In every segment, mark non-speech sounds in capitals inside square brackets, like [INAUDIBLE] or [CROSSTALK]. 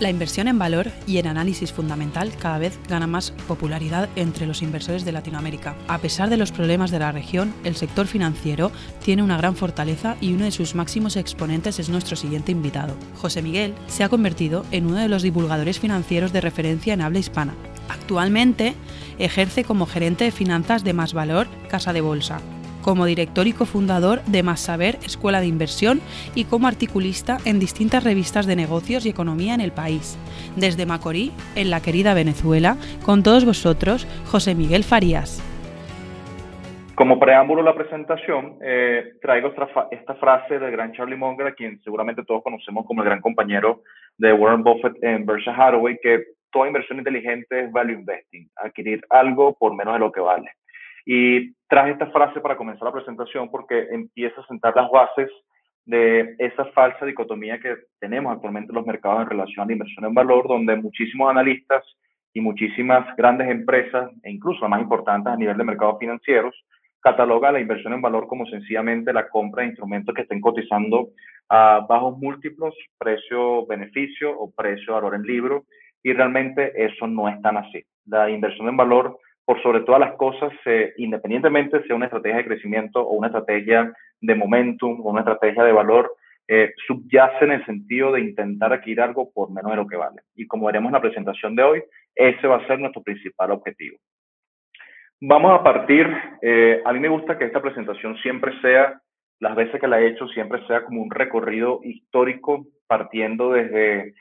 La inversión en valor y en análisis fundamental cada vez gana más popularidad entre los inversores de Latinoamérica. A pesar de los problemas de la región, el sector financiero tiene una gran fortaleza y uno de sus máximos exponentes es nuestro siguiente invitado. José Miguel se ha convertido en uno de los divulgadores financieros de referencia en habla hispana. Actualmente ejerce como gerente de finanzas de Más Valor Casa de Bolsa como director y cofundador de Más Saber, Escuela de Inversión, y como articulista en distintas revistas de negocios y economía en el país. Desde Macorí, en la querida Venezuela, con todos vosotros, José Miguel Farías. Como preámbulo a la presentación, eh, traigo esta, frase del gran Charlie Munger, a quien seguramente todos conocemos como el gran compañero de Warren Buffett en Berkshire Hathaway, que toda inversión inteligente es value investing, adquirir algo por menos de lo que vale. Y traje esta frase para comenzar la presentación porque empieza a sentar las bases de esa falsa dicotomía que tenemos actualmente en los mercados en relación a la inversión en valor, donde muchísimos analistas y muchísimas grandes empresas, e incluso las más importantes a nivel de mercados financieros, catalogan la inversión en valor como sencillamente la compra de instrumentos que estén cotizando a bajos múltiplos, precio-beneficio o precio-valor en libro, y realmente eso no es tan así. La inversión en valor por sobre todas las cosas, independientemente sea una estrategia de crecimiento o una estrategia de momentum o una estrategia de valor, eh, subyace en el sentido de intentar adquirir algo por menos de lo que vale. Y como veremos en la presentación de hoy, ese va a ser nuestro principal objetivo. Vamos a partir, eh, a mí me gusta que esta presentación siempre sea, las veces que la he hecho, siempre sea como un recorrido histórico partiendo desde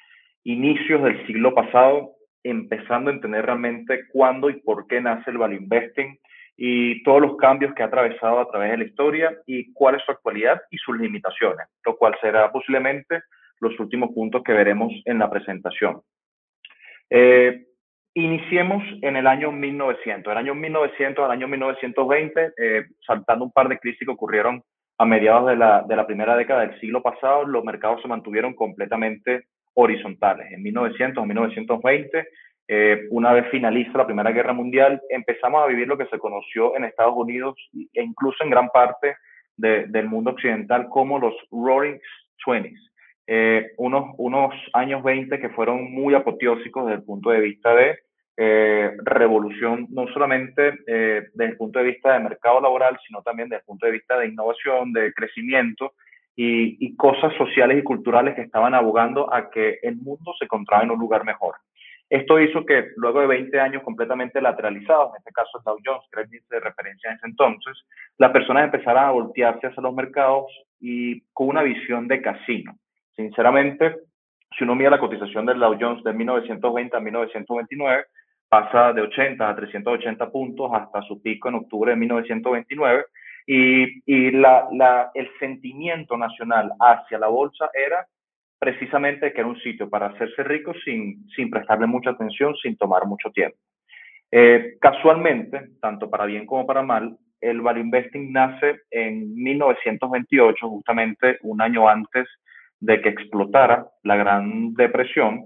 inicios del siglo pasado empezando a entender realmente cuándo y por qué nace el value investing y todos los cambios que ha atravesado a través de la historia y cuál es su actualidad y sus limitaciones, lo cual será posiblemente los últimos puntos que veremos en la presentación. Eh, iniciemos en el año 1900. El año 1900 al año 1920, eh, saltando un par de crisis que ocurrieron a mediados de la primera década del siglo pasado, los mercados se mantuvieron completamente horizontales. En 1900 o 1920, eh, una vez finaliza la Primera Guerra Mundial, empezamos a vivir lo que se conoció en Estados Unidos e incluso en gran parte del mundo occidental como los Roaring Twenties. Eh, unos, unos años 20 que fueron muy apoteósicos desde el punto de vista de eh, revolución, no solamente desde el punto de vista de mercado laboral, sino también desde el punto de vista de innovación, de crecimiento y, cosas sociales y culturales que estaban abogando a que el mundo se encontraba en un lugar mejor. Esto hizo que luego de 20 años completamente lateralizados, en este caso Dow Jones, que era el índice de referencia en ese entonces, las personas empezaron a voltearse hacia los mercados y con una visión de casino. Sinceramente, si uno mira la cotización del Dow Jones de 1920 a 1929, pasa de 80 a 380 puntos hasta su pico en octubre de 1929 y, la, el sentimiento nacional hacia la bolsa era precisamente que era un sitio para hacerse rico sin, sin prestarle mucha atención, sin tomar mucho tiempo. Eh, casualmente, tanto para bien como para mal, el value investing nace en 1928, justamente un año antes de que explotara la Gran Depresión,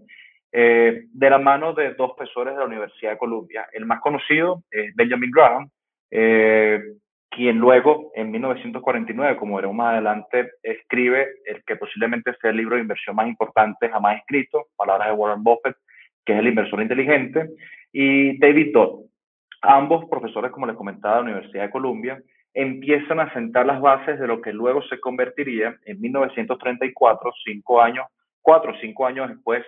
eh, de la mano de dos profesores de la Universidad de Columbia. El más conocido es Benjamin Graham, eh, quien luego, en 1949, como veremos más adelante, escribe el que posiblemente sea el libro de inversión más importante jamás escrito, palabras de Warren Buffett, que es El inversor inteligente, y David Dodd. Ambos profesores, como les comentaba, de la Universidad de Columbia, empiezan a sentar las bases de lo que luego se convertiría en 1934, cinco años, cuatro o cinco años después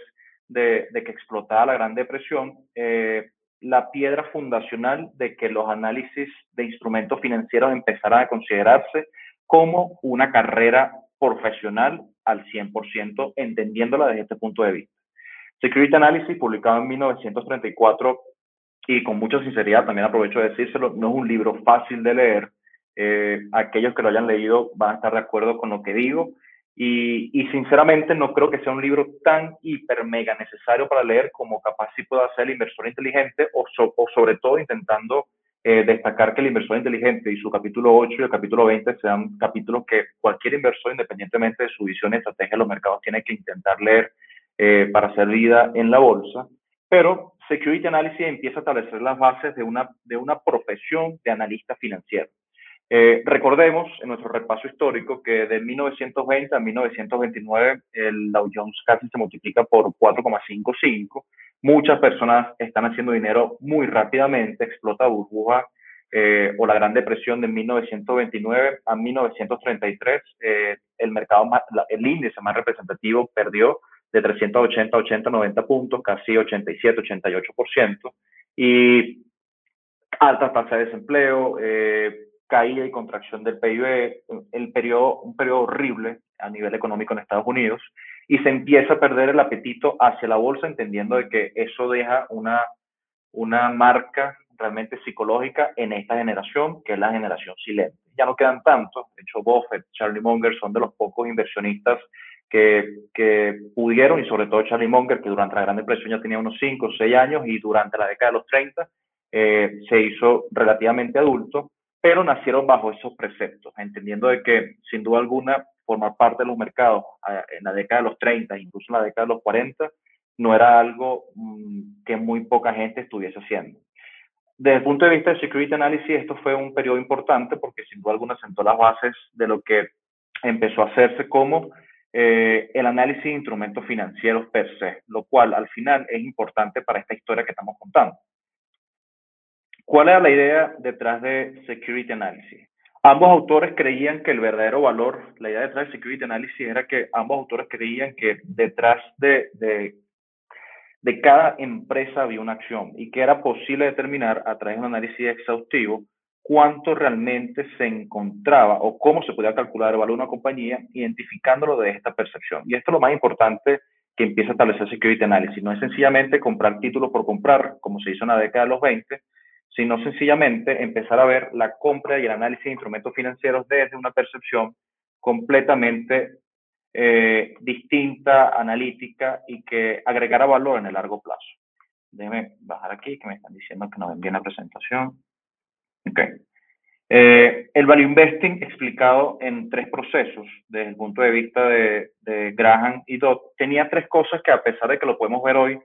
de, que explotara la Gran Depresión, eh, la piedra fundacional de que los análisis de instrumentos financieros empezaran a considerarse como una carrera profesional al 100%, entendiéndola desde este punto de vista. Security Analysis, publicado en 1934, y con mucha sinceridad también aprovecho de decírselo, no es un libro fácil de leer. Eh, aquellos que lo hayan leído van a estar de acuerdo con lo que digo. Y, sinceramente no creo que sea un libro tan hiper mega necesario para leer como capaz si pueda ser el inversor inteligente o, o sobre todo intentando eh, destacar que el inversor inteligente y su capítulo 8 y el capítulo 20 sean capítulos que cualquier inversor, independientemente de su visión y estrategia de los mercados, tiene que intentar leer eh, para hacer vida en la bolsa. Pero Security Analysis empieza a establecer las bases de una, de una profesión de analista financiero. Eh, recordemos en nuestro repaso histórico que de 1920 a 1929 el Dow Jones casi se multiplica por 4,55. Muchas personas están haciendo dinero muy rápidamente, explota burbuja eh, o la Gran Depresión de 1929 a 1933. Eh, el mercado, el índice más representativo perdió de 380 a 80, 90 puntos, casi 87, 88%. Y alta tasa de desempleo, eh, caída y contracción del PIB, el periodo, un periodo horrible a nivel económico en Estados Unidos, y se empieza a perder el apetito hacia la bolsa, entendiendo de que eso deja una, una marca realmente psicológica en esta generación, que es la generación silente. Ya no quedan tantos, de hecho Buffett, Charlie Munger son de los pocos inversionistas que, que pudieron, y sobre todo Charlie Munger, que durante la Gran Depresión ya tenía unos 5 o 6 años, y durante la década de los 30 eh, se hizo relativamente adulto, pero nacieron bajo esos preceptos, entendiendo de que sin duda alguna formar parte de los mercados en la década de los 30, incluso en la década de los 40, no era algo mm, que muy poca gente estuviese haciendo. Desde el punto de vista del Security Analysis, esto fue un periodo importante porque sin duda alguna sentó las bases de lo que empezó a hacerse como eh, el análisis de instrumentos financieros per se, lo cual al final es importante para esta historia que estamos contando. ¿Cuál era la idea detrás de Security Analysis? Ambos autores creían que el verdadero valor, la idea detrás de Security Analysis era que ambos autores creían que detrás de, de, de cada empresa había una acción y que era posible determinar a través de un análisis exhaustivo cuánto realmente se encontraba o cómo se podía calcular el valor de una compañía identificándolo de esta percepción. Y esto es lo más importante que empieza a establecer Security Analysis. No es sencillamente comprar títulos por comprar, como se hizo en la década de los 20, sino sencillamente empezar a ver la compra y el análisis de instrumentos financieros desde una percepción completamente eh, distinta, analítica y que agregara valor en el largo plazo. Déjenme bajar aquí, que me están diciendo que no ven bien la presentación. Ok. Eh, el value investing explicado en tres procesos desde el punto de vista de, de Graham y Dodd tenía tres cosas que a pesar de que lo podemos ver hoy,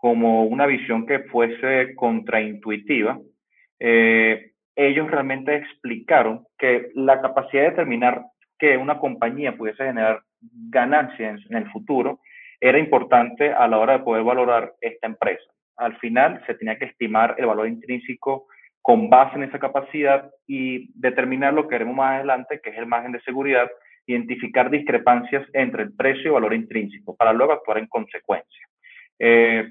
como una visión que fuese contraintuitiva, eh, ellos realmente explicaron que la capacidad de determinar que una compañía pudiese generar ganancias en el futuro era importante a la hora de poder valorar esta empresa. Al final se tenía que estimar el valor intrínseco con base en esa capacidad y determinar lo que haremos más adelante, que es el margen de seguridad, identificar discrepancias entre el precio y valor intrínseco para luego actuar en consecuencia. Eh,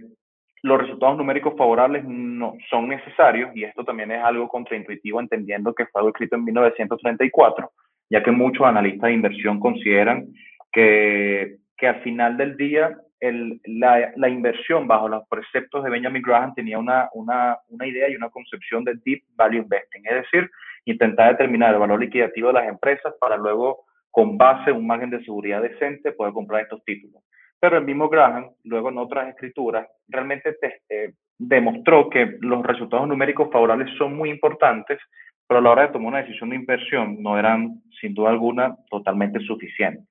los resultados numéricos favorables no son necesarios y esto también es algo contraintuitivo entendiendo que fue algo escrito en 1934, ya que muchos analistas de inversión consideran que, que al final del día el, la, la, inversión bajo los preceptos de Benjamin Graham tenía una, una, una idea y una concepción de deep value investing, es decir, intentar determinar el valor liquidativo de las empresas para luego, con base en un margen de seguridad decente, poder comprar estos títulos. Pero el mismo Graham, luego en otras escrituras, realmente eh, demostró que los resultados numéricos favorables son muy importantes, pero a la hora de tomar una decisión de inversión no eran, sin duda alguna, totalmente suficientes.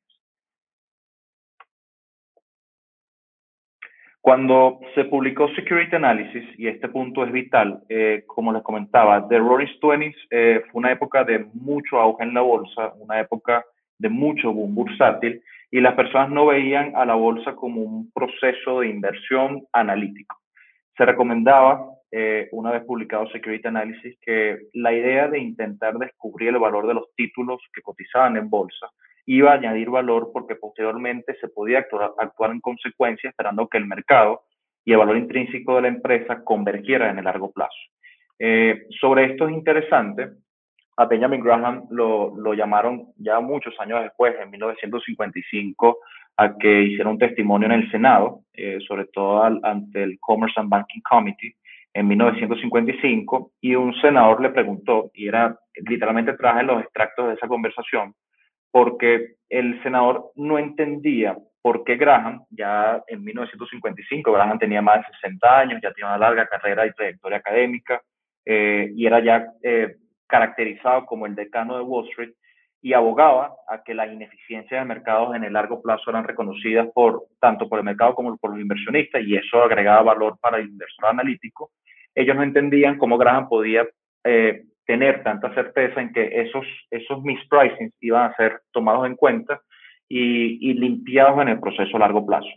Cuando se publicó Security Analysis, y este punto es vital, eh, como les comentaba, The Roaring Twenties eh, fue una época de mucho auge en la bolsa, una época de mucho boom bursátil, y las personas no veían a la bolsa como un proceso de inversión analítico. Se recomendaba, eh, una vez publicado Security Analysis, que la idea de intentar descubrir el valor de los títulos que cotizaban en bolsa iba a añadir valor porque posteriormente se podía actuar, actuar en consecuencia esperando que el mercado y el valor intrínseco de la empresa convergieran en el largo plazo. Eh, sobre esto es interesante a Benjamin Graham lo, lo, llamaron ya muchos años después, en 1955, a que hiciera un testimonio en el Senado, eh, sobre todo ante el Commerce and Banking Committee, en 1955, y un senador le preguntó, y era literalmente traje los extractos de esa conversación, porque el senador no entendía por qué Graham, ya en 1955, Graham tenía más de 60 años, ya tenía una larga carrera y trayectoria académica, eh, y era ya eh, caracterizado como el decano de Wall Street y abogaba a que las ineficiencias de mercados en el largo plazo eran reconocidas por tanto por el mercado como por los inversionistas y eso agregaba valor para el inversor analítico. Ellos no entendían cómo Graham podía eh, tener tanta certeza en que esos, esos mispricings iban a ser tomados en cuenta y, limpiados en el proceso a largo plazo.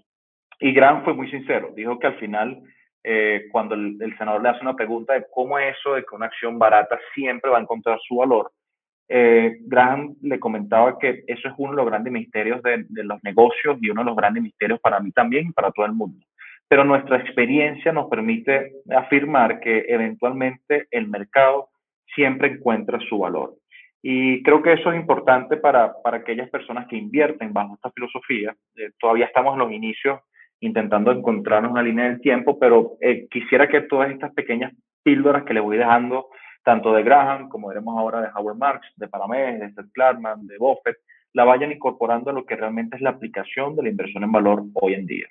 Y Graham fue muy sincero, dijo que al final, eh, cuando el, senador le hace una pregunta de cómo es eso de que una acción barata siempre va a encontrar su valor, eh, Graham le comentaba que eso es uno de los grandes misterios de, de, los negocios y uno de los grandes misterios para mí también y para todo el mundo. Pero nuestra experiencia nos permite afirmar que eventualmente el mercado siempre encuentra su valor. Y creo que eso es importante para, para aquellas personas que invierten bajo esta filosofía. Eh, todavía estamos en los inicios intentando encontrarnos una línea del tiempo, pero eh, quisiera que todas estas pequeñas píldoras que le voy dejando, tanto de Graham como veremos ahora de Howard Marks, de Paramés, de Seth Klarman, de Buffett, la vayan incorporando a lo que realmente es la aplicación de la inversión en valor hoy en día.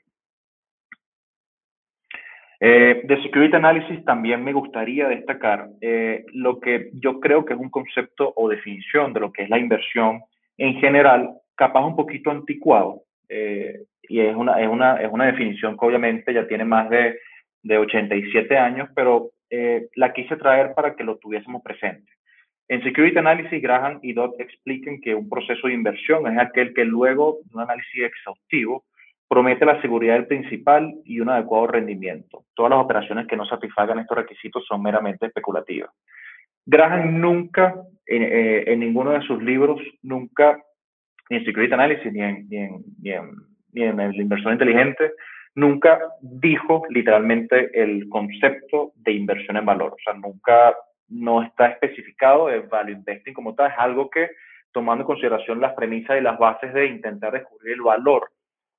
Eh, de Security Analysis también me gustaría destacar eh, lo que yo creo que es un concepto o definición de lo que es la inversión en general, capaz un poquito anticuado, eh, y es una, es, una, es una definición que obviamente ya tiene más de, de 87 años, pero la quise traer para que lo tuviésemos presente. En Security Analysis, Graham y Dodd expliquen que un proceso de inversión es aquel que luego de un análisis exhaustivo promete la seguridad del principal y un adecuado rendimiento. Todas las operaciones que no satisfagan estos requisitos son meramente especulativas. Graham nunca, en, eh, ninguno de sus libros, nunca, ni en Security Analysis, ni en, ni en, el inversor inteligente, nunca dijo literalmente el concepto de inversión en valor. O sea, nunca no está especificado el value investing como tal. Es algo que, tomando en consideración las premisas y las bases de intentar descubrir el valor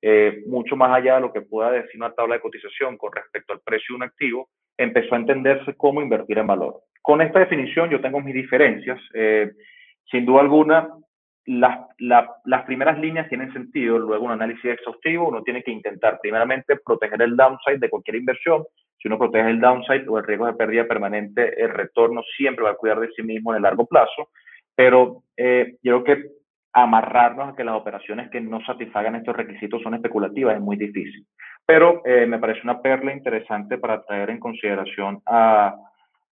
eh, mucho más allá de lo que pueda decir una tabla de cotización con respecto al precio de un activo, empezó a entenderse cómo invertir en valor. Con esta definición yo tengo mis diferencias. Eh, sin duda alguna, las, las primeras líneas tienen sentido, luego un análisis exhaustivo, uno tiene que intentar primeramente proteger el downside de cualquier inversión. Si uno protege el downside o el riesgo de pérdida permanente, el retorno siempre va a cuidar de sí mismo en el largo plazo. Pero eh, yo creo que amarrarnos a que las operaciones que no satisfagan estos requisitos son especulativas es muy difícil. Pero eh, me parece una perla interesante para traer en consideración a,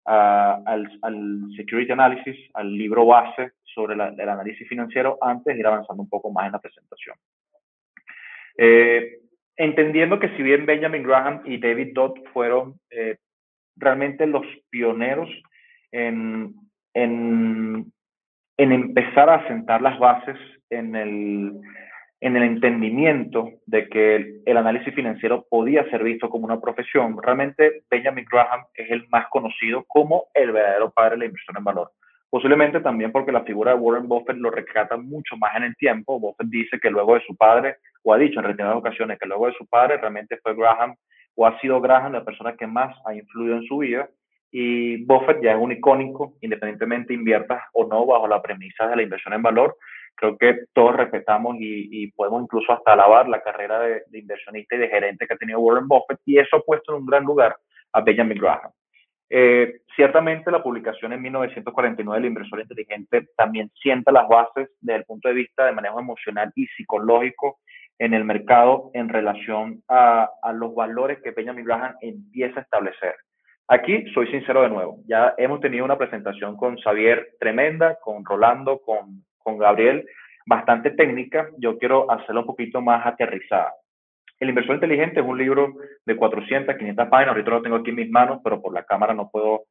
al, Security Analysis, al libro base sobre el análisis financiero, antes de ir avanzando un poco más en la presentación. Eh, entendiendo que si bien Benjamin Graham y David Dodd fueron eh, realmente los pioneros en, en en empezar a sentar las bases en el, en el entendimiento de que el, análisis financiero podía ser visto como una profesión. Realmente Benjamin Graham es el más conocido como el verdadero padre de la inversión en valor. Posiblemente también porque la figura de Warren Buffett lo rescata mucho más en el tiempo. Buffett dice que luego de su padre, o ha dicho en reiteradas ocasiones que luego de su padre realmente fue Graham o ha sido Graham la persona que más ha influido en su vida y Buffett ya es un icónico, independientemente inviertas o no bajo la premisa de la inversión en valor. Creo que todos respetamos y, podemos incluso hasta alabar la carrera de, inversionista y de gerente que ha tenido Warren Buffett y eso ha puesto en un gran lugar a Benjamin Graham. Eh, ciertamente la publicación en 1949 del inversor inteligente también sienta las bases desde el punto de vista de manejo emocional y psicológico en el mercado en relación a, a los valores que Benjamin Graham empieza a establecer. Aquí soy sincero de nuevo. Ya hemos tenido una presentación con Xavier tremenda, con Rolando, con, con Gabriel, bastante técnica. Yo quiero hacerlo un poquito más aterrizada. El inversor inteligente es un libro de 400, 500 páginas. Ahorita lo tengo aquí en mis manos, pero por la cámara no puedo,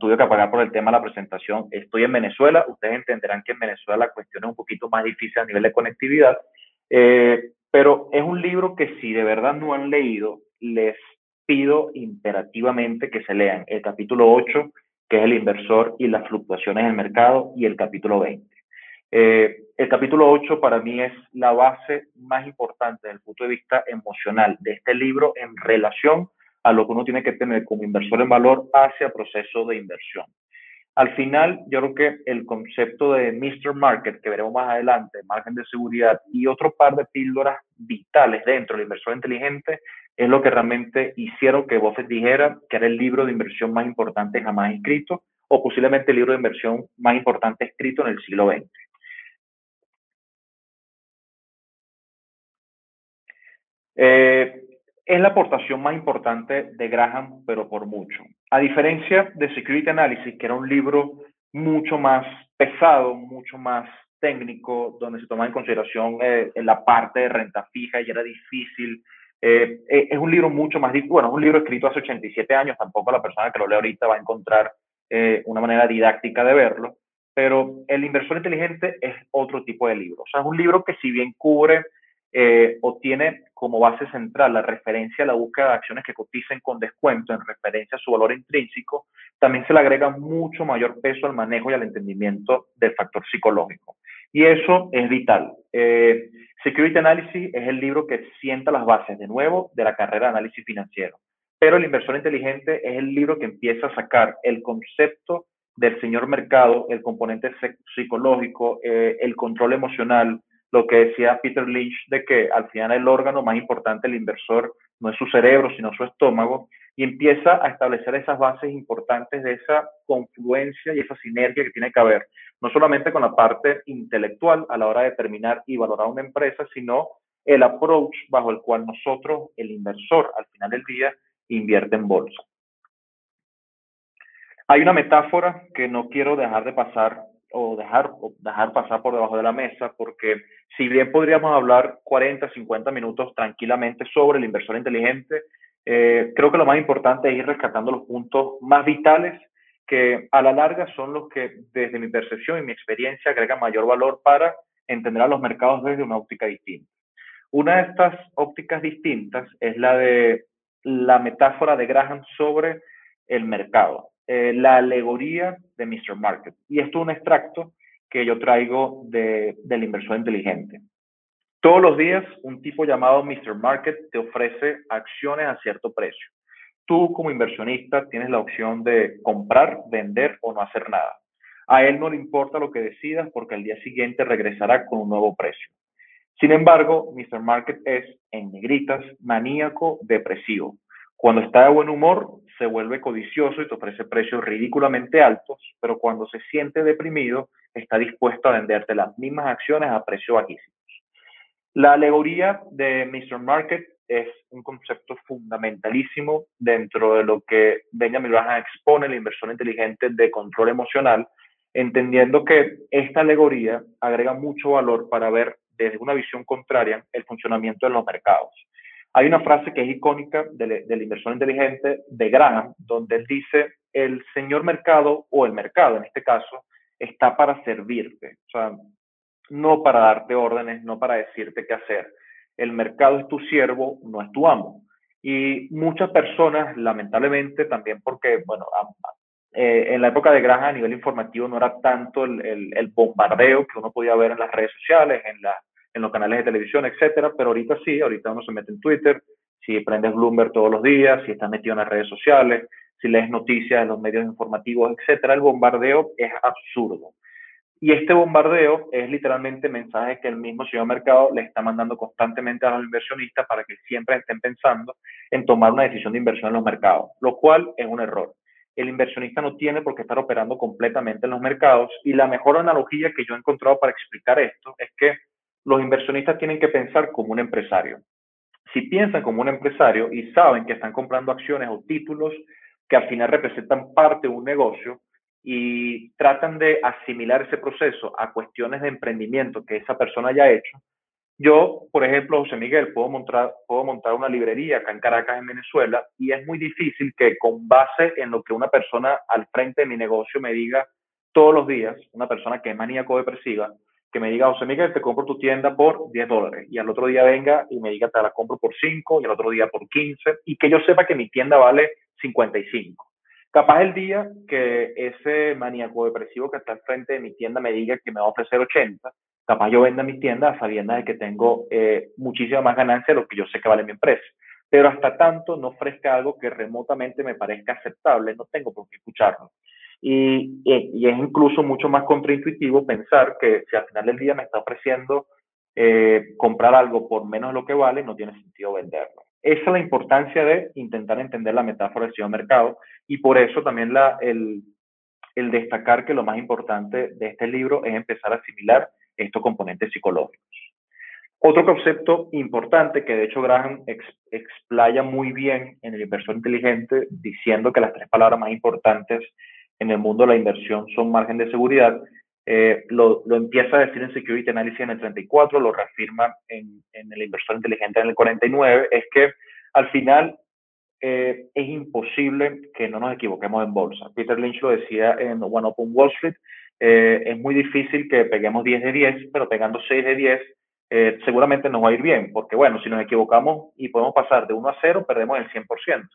tuve que apagar por el tema de la presentación. Estoy en Venezuela. Ustedes entenderán que en Venezuela la cuestión es un poquito más difícil a nivel de conectividad. Eh, pero es un libro que si de verdad no han leído, les pido imperativamente que se lean el capítulo 8, que es el inversor y las fluctuaciones del mercado, y el capítulo 20. Eh, el capítulo 8 para mí es la base más importante desde el punto de vista emocional de este libro en relación a lo que uno tiene que tener como inversor en valor hacia proceso de inversión. Al final, yo creo que el concepto de Mr. Market, que veremos más adelante, margen de seguridad y otro par de píldoras vitales dentro del inversor inteligente, es lo que realmente hicieron que Buffett dijera que era el libro de inversión más importante jamás escrito o posiblemente el libro de inversión más importante escrito en el siglo XX. Eh, es la aportación más importante de Graham, pero por mucho. A diferencia de Security Analysis, que era un libro mucho más pesado, mucho más técnico, donde se tomaba en consideración eh, la parte de renta fija y era difícil. Eh, eh, es un libro mucho más, bueno, es un libro escrito hace 87 años, tampoco la persona que lo lee ahorita va a encontrar una manera didáctica de verlo, pero El inversor inteligente es otro tipo de libro. O sea, es un libro que si bien cubre eh, o tiene como base central la referencia a la búsqueda de acciones que coticen con descuento en referencia a su valor intrínseco, también se le agrega mucho mayor peso al manejo y al entendimiento del factor psicológico. Y eso es vital. Eh, Security Analysis es el libro que sienta las bases, de nuevo, de la carrera de análisis financiero. Pero el inversor inteligente es el libro que empieza a sacar el concepto del señor mercado, el componente psicológico, eh, el control emocional, lo que decía Peter Lynch de que al final el órgano más importante del inversor no es su cerebro, sino su estómago, y empieza a establecer esas bases importantes de esa confluencia y esa sinergia que tiene que haber, no solamente con la parte intelectual a la hora de determinar y valorar una empresa, sino el approach bajo el cual nosotros, el inversor, al final del día, invierte en bolsa. Hay una metáfora que no quiero dejar de pasar o dejar, dejar pasar por debajo de la mesa, porque si bien podríamos hablar 40, 50 minutos tranquilamente sobre el inversor inteligente, eh, creo que lo más importante es ir rescatando los puntos más vitales que a la larga son los que desde mi percepción y mi experiencia agregan mayor valor para entender a los mercados desde una óptica distinta. Una de estas ópticas distintas es la de la metáfora de Graham sobre el mercado. Eh, la alegoría de Mr. Market. Y esto es un extracto que yo traigo de, del inversor inteligente. Todos los días un tipo llamado Mr. Market te ofrece acciones a cierto precio. Tú como inversionista tienes la opción de comprar, vender o no hacer nada. A él no le importa lo que decidas porque al día siguiente regresará con un nuevo precio. Sin embargo, Mr. Market es, en negritas, maníaco depresivo. Cuando está de buen humor, se vuelve codicioso y te ofrece precios ridículamente altos, pero cuando se siente deprimido, está dispuesto a venderte las mismas acciones a precios bajísimos. La alegoría de Mr. Market es un concepto fundamentalísimo dentro de lo que Benjamin Graham expone la inversión inteligente de control emocional, entendiendo que esta alegoría agrega mucho valor para ver desde una visión contraria el funcionamiento de los mercados. Hay una frase que es icónica del, del inversor inteligente de Graham, donde él dice, el señor mercado o el mercado en este caso está para servirte, o sea, no para darte órdenes, no para decirte qué hacer. El mercado es tu siervo, no es tu amo. Y muchas personas, lamentablemente, también porque, bueno, eh, en la época de Graham a nivel informativo no era tanto el, el, el, bombardeo que uno podía ver en las redes sociales, en la en los canales de televisión, etcétera, pero ahorita sí, ahorita uno se mete en Twitter, si prendes Bloomberg todos los días, si estás metido en las redes sociales, si lees noticias en los medios informativos, etcétera, el bombardeo es absurdo. Y este bombardeo es literalmente mensaje que el mismo señor mercado le está mandando constantemente a los inversionistas para que siempre estén pensando en tomar una decisión de inversión en los mercados, lo cual es un error. El inversionista no tiene por qué estar operando completamente en los mercados y la mejor analogía que yo he encontrado para explicar esto es que los inversionistas tienen que pensar como un empresario. Si piensan como un empresario y saben que están comprando acciones o títulos que al final representan parte de un negocio y tratan de asimilar ese proceso a cuestiones de emprendimiento que esa persona haya hecho, yo, por ejemplo, José Miguel, puedo montar, puedo montar una librería acá en Caracas, en Venezuela, y es muy difícil que con base en lo que una persona al frente de mi negocio me diga todos los días, una persona que es maníaco depresiva, que me diga, José Miguel, te compro tu tienda por 10 dólares y al otro día venga y me diga, te la compro por 5 y al otro día por 15 y que yo sepa que mi tienda vale 55. Capaz el día que ese maníaco depresivo que está al frente de mi tienda me diga que me va a ofrecer 80, capaz yo venda mi tienda sabiendo de que tengo eh, muchísima más ganancia de lo que yo sé que vale mi empresa. Pero hasta tanto no ofrezca algo que remotamente me parezca aceptable, no tengo por qué escucharlo. Y, y, es incluso mucho más contraintuitivo pensar que si al final del día me está ofreciendo eh, comprar algo por menos de lo que vale, no tiene sentido venderlo. Esa es la importancia de intentar entender la metáfora del mercado y por eso también la, el, el destacar que lo más importante de este libro es empezar a asimilar estos componentes psicológicos. Otro concepto importante que de hecho Graham explaya muy bien en el inversor inteligente diciendo que las tres palabras más importantes en el mundo de la inversión son margen de seguridad, eh, lo, lo, empieza a decir en Security Analysis en el 34, lo reafirma en, en el inversor inteligente en el 49, es que al final eh, es imposible que no nos equivoquemos en bolsa. Peter Lynch lo decía en One Open Wall Street, eh, es muy difícil que peguemos 10 de 10, pero pegando 6 de 10 eh, seguramente nos va a ir bien, porque bueno, si nos equivocamos y podemos pasar de 1 a 0, perdemos el 100%.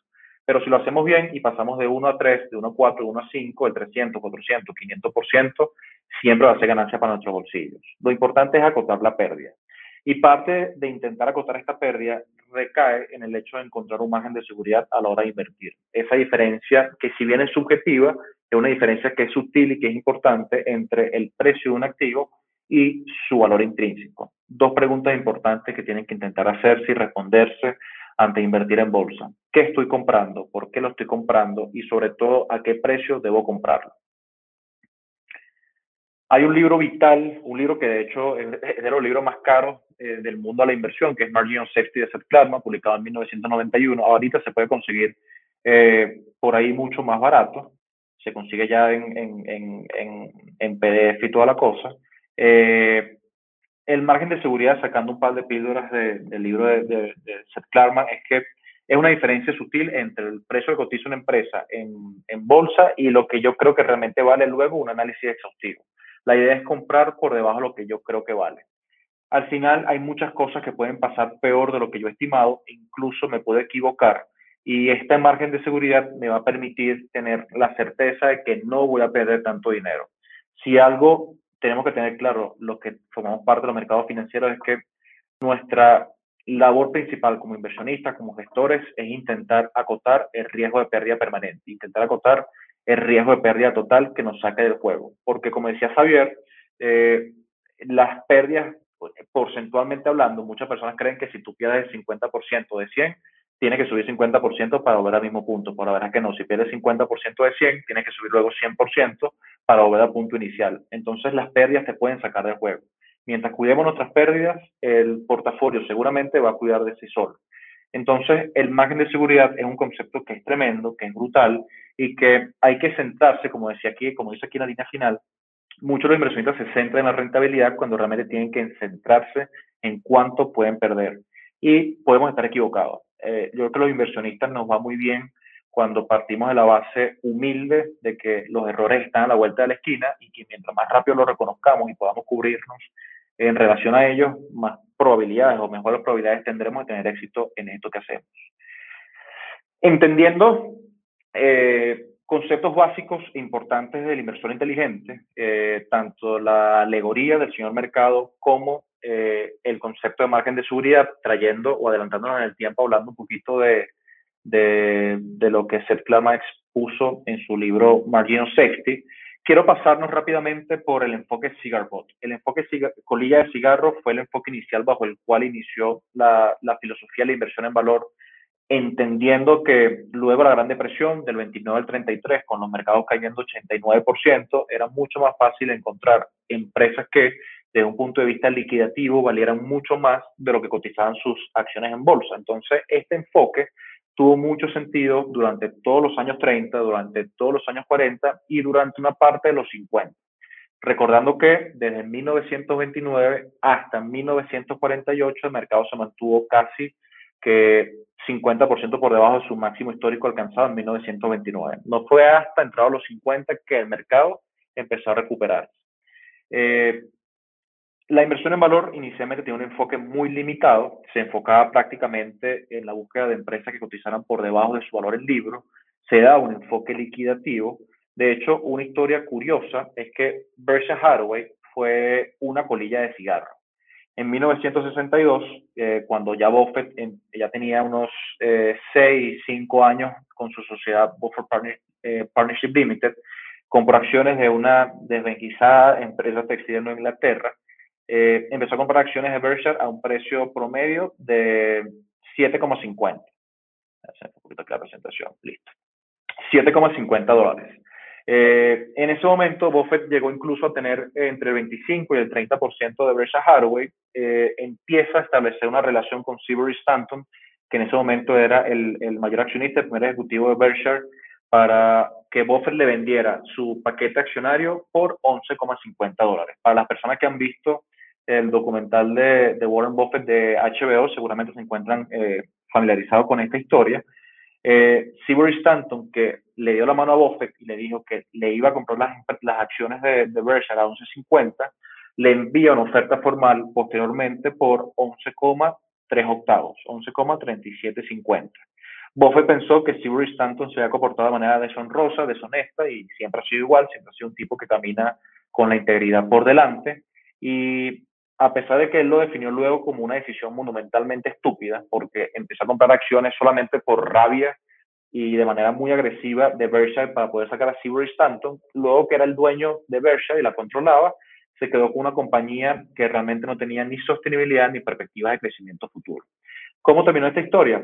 Pero si lo hacemos bien y pasamos de 1 a 3, de 1 a 4, de 1 a 5, el 300, 400, 500%, siempre va a ser ganancia para nuestros bolsillos. Lo importante es acotar la pérdida. Y parte de intentar acotar esta pérdida recae en el hecho de encontrar un margen de seguridad a la hora de invertir. Esa diferencia, que si bien es subjetiva, es una diferencia que es sutil y que es importante entre el precio de un activo y su valor intrínseco. Dos preguntas importantes que tienen que intentar hacerse y responderse ante invertir en bolsa. ¿Qué estoy comprando? ¿Por qué lo estoy comprando? Y sobre todo, ¿a qué precio debo comprarlo? Hay un libro vital, un libro que de hecho es de los libros más caros eh, del mundo a la inversión, que es Margin of Safety de Seth Klarman, publicado en 1991. Ahorita se puede conseguir eh, por ahí mucho más barato. Se consigue ya en, en, en, en PDF y toda la cosa. Eh, el margen de seguridad, sacando un par de píldoras del libro de, de, Seth Klarman, es que es una diferencia sutil entre el precio que cotiza una empresa en, en bolsa y lo que yo creo que realmente vale luego un análisis exhaustivo. La idea es comprar por debajo de lo que yo creo que vale. Al final hay muchas cosas que pueden pasar peor de lo que yo he estimado, incluso me puedo equivocar. Y este margen de seguridad me va a permitir tener la certeza de que no voy a perder tanto dinero. Si algo tenemos que tener claro, los que formamos parte de los mercados financieros, es que nuestra labor principal como inversionistas, como gestores, es intentar acotar el riesgo de pérdida permanente, intentar acotar el riesgo de pérdida total que nos saque del juego. Porque como decía Javier, eh, las pérdidas, porcentualmente hablando, muchas personas creen que si tú pierdes el 50% de 100, tiene que subir 50% para volver al mismo punto. Por la verdad que no, si pierdes 50% de 100, tienes que subir luego 100% para volver al punto inicial. Entonces las pérdidas te pueden sacar del juego. Mientras cuidemos nuestras pérdidas, el portafolio seguramente va a cuidar de sí solo. Entonces, el margen de seguridad es un concepto que es tremendo, que es brutal y que hay que sentarse, como decía aquí, como dice aquí en la línea final, muchos de los inversionistas se centran en la rentabilidad cuando realmente tienen que centrarse en cuánto pueden perder. Y podemos estar equivocados. Eh, yo creo que los inversionistas nos va muy bien cuando partimos de la base humilde de que los errores están a la vuelta de la esquina y que mientras más rápido los reconozcamos y podamos cubrirnos en relación a ellos, más probabilidades o mejores probabilidades tendremos de tener éxito en esto que hacemos. Entendiendo eh, conceptos básicos importantes del inversor inteligente, eh, tanto la alegoría del señor mercado como eh, el concepto de margen de seguridad, trayendo o adelantándonos en el tiempo, hablando un poquito de, de, de lo que Seth Klarman expuso en su libro Margin of Safety, Quiero pasarnos rápidamente por el enfoque Bot. El enfoque colilla de cigarro fue el enfoque inicial bajo el cual inició la, filosofía de la inversión en valor, entendiendo que luego la Gran Depresión del 29 al 33, con los mercados cayendo 89%, era mucho más fácil encontrar empresas que, desde un punto de vista liquidativo, valieran mucho más de lo que cotizaban sus acciones en bolsa. Entonces, este enfoque tuvo mucho sentido durante todos los años 30, durante todos los años 40 y durante una parte de los 50. Recordando que desde 1929 hasta 1948 el mercado se mantuvo casi que 50% por debajo de su máximo histórico alcanzado en 1929. No fue hasta entrado los 50 que el mercado empezó a recuperarse. Eh, la inversión en valor inicialmente tiene un enfoque muy limitado, se enfocaba prácticamente en la búsqueda de empresas que cotizaran por debajo de su valor en libro, se da un enfoque liquidativo. De hecho, una historia curiosa es que Berkshire Hathaway fue una colilla de cigarro. En 1962, eh, cuando ya Buffett ya tenía unos 6, eh, 5 años con su sociedad Buffett eh, Partnership Limited, compró acciones de una desvenquizada empresa textil en Inglaterra, eh, empezó a comprar acciones de Berkshire a un precio promedio de 7,50. Hacer un poquito la presentación, listo. 7,50 dólares. Eh, en ese momento, Buffett llegó incluso a tener entre el 25 y el 30% de Berkshire Hathaway. Eh, empieza a establecer una relación con Seabury Stanton, que en ese momento era el, el mayor accionista, el primer ejecutivo de Berkshire, para que Buffett le vendiera su paquete accionario por 11,50 dólares. Para las personas que han visto el documental de, de Warren Buffett de HBO, seguramente se encuentran eh, familiarizados con esta historia. Eh, Seabury Stanton, que le dio la mano a Buffett y le dijo que le iba a comprar las, las acciones de, de Berkshire a 11.50, le envía una oferta formal posteriormente por 11,3 octavos, 11,3750. Buffett pensó que Seabury Stanton se había comportado de manera deshonrosa, deshonesta y siempre ha sido igual, siempre ha sido un tipo que camina con la integridad por delante y a pesar de que él lo definió luego como una decisión monumentalmente estúpida, porque empezó a comprar acciones solamente por rabia y de manera muy agresiva de Berkshire para poder sacar a Seabury Stanton, luego que era el dueño de Berkshire y la controlaba, se quedó con una compañía que realmente no tenía ni sostenibilidad ni perspectivas de crecimiento futuro. ¿Cómo terminó esta historia?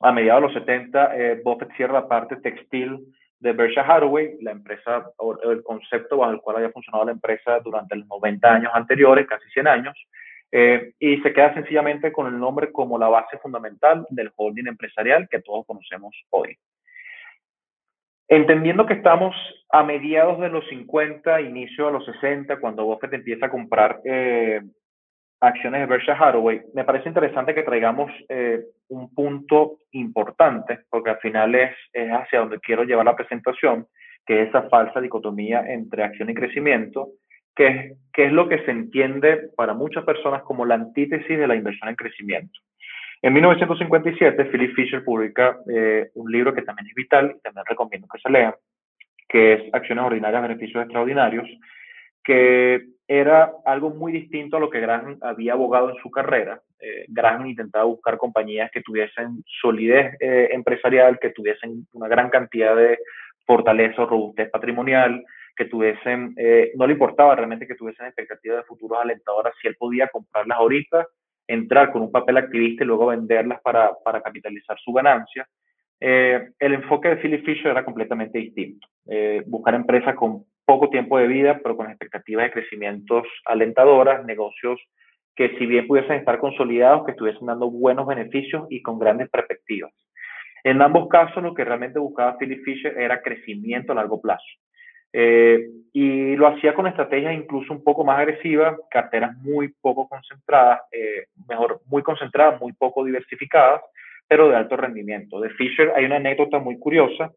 A mediados de los 70, eh, Buffett cierra la parte textil de Berkshire Hathaway, la empresa, o el concepto bajo el cual había funcionado la empresa durante los 90 años anteriores, casi 100 años, eh, y se queda sencillamente con el nombre como la base fundamental del holding empresarial que todos conocemos hoy. Entendiendo que estamos a mediados de los 50, inicio de los 60, cuando Buffett empieza a comprar eh, acciones de Berkshire me parece interesante que traigamos eh, un punto importante, porque al final es, es, hacia donde quiero llevar la presentación, que es esa falsa dicotomía entre acción y crecimiento, que, que es lo que se entiende para muchas personas como la antítesis de la inversión en crecimiento. En 1957, Philip Fisher publica eh, un libro que también es vital y también recomiendo que se lea, que es Acciones Ordinarias, Beneficios Extraordinarios, que era algo muy distinto a lo que Graham había abogado en su carrera. Eh, Graham intentaba buscar compañías que tuviesen solidez eh, empresarial, que tuviesen una gran cantidad de fortaleza o robustez patrimonial, que tuviesen, eh, no le importaba realmente que tuviesen expectativas de futuros alentadoras, si él podía comprarlas ahorita, entrar con un papel activista y luego venderlas para, para capitalizar su ganancia. el enfoque de Philip Fisher era completamente distinto. buscar empresas con poco tiempo de vida, pero con expectativas de crecimientos alentadoras, negocios que si bien pudiesen estar consolidados, que estuviesen dando buenos beneficios y con grandes perspectivas. En ambos casos, lo que realmente buscaba Philip Fisher era crecimiento a largo plazo. Eh, y lo hacía con estrategias incluso un poco más agresivas, carteras muy poco concentradas, eh, mejor, muy concentradas, muy poco diversificadas, pero de alto rendimiento. De Fisher hay una anécdota muy curiosa,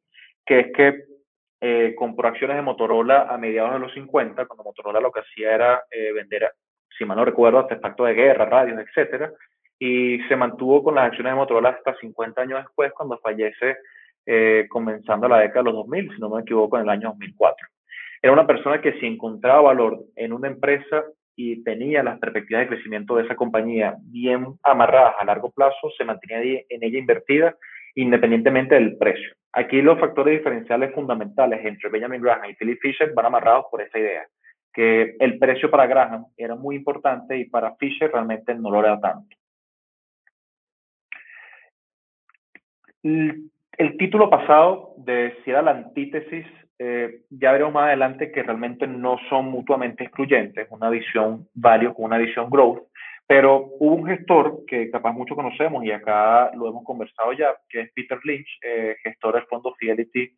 que es que eh, compró acciones de Motorola a mediados de los 50, cuando Motorola lo que hacía era eh, vender, si mal no recuerdo, artefactos de guerra, radios, etcétera, y se mantuvo con las acciones de Motorola hasta 50 años después, cuando fallece eh, comenzando la década de los 2000, si no me equivoco, en el año 2004. Era una persona que si encontraba valor en una empresa y tenía las perspectivas de crecimiento de esa compañía bien amarradas a largo plazo, se mantenía en ella invertida independientemente del precio. Aquí los factores diferenciales fundamentales entre Benjamin Graham y Philip Fisher van amarrados por esa idea, que el precio para Graham era muy importante y para Fisher realmente no lo era tanto. El, título pasado de si era la antítesis, eh, ya veremos más adelante que realmente no son mutuamente excluyentes, una visión value con una visión growth, pero hubo un gestor que capaz mucho conocemos y acá lo hemos conversado ya, que es Peter Lynch, eh, gestor del fondo Fidelity,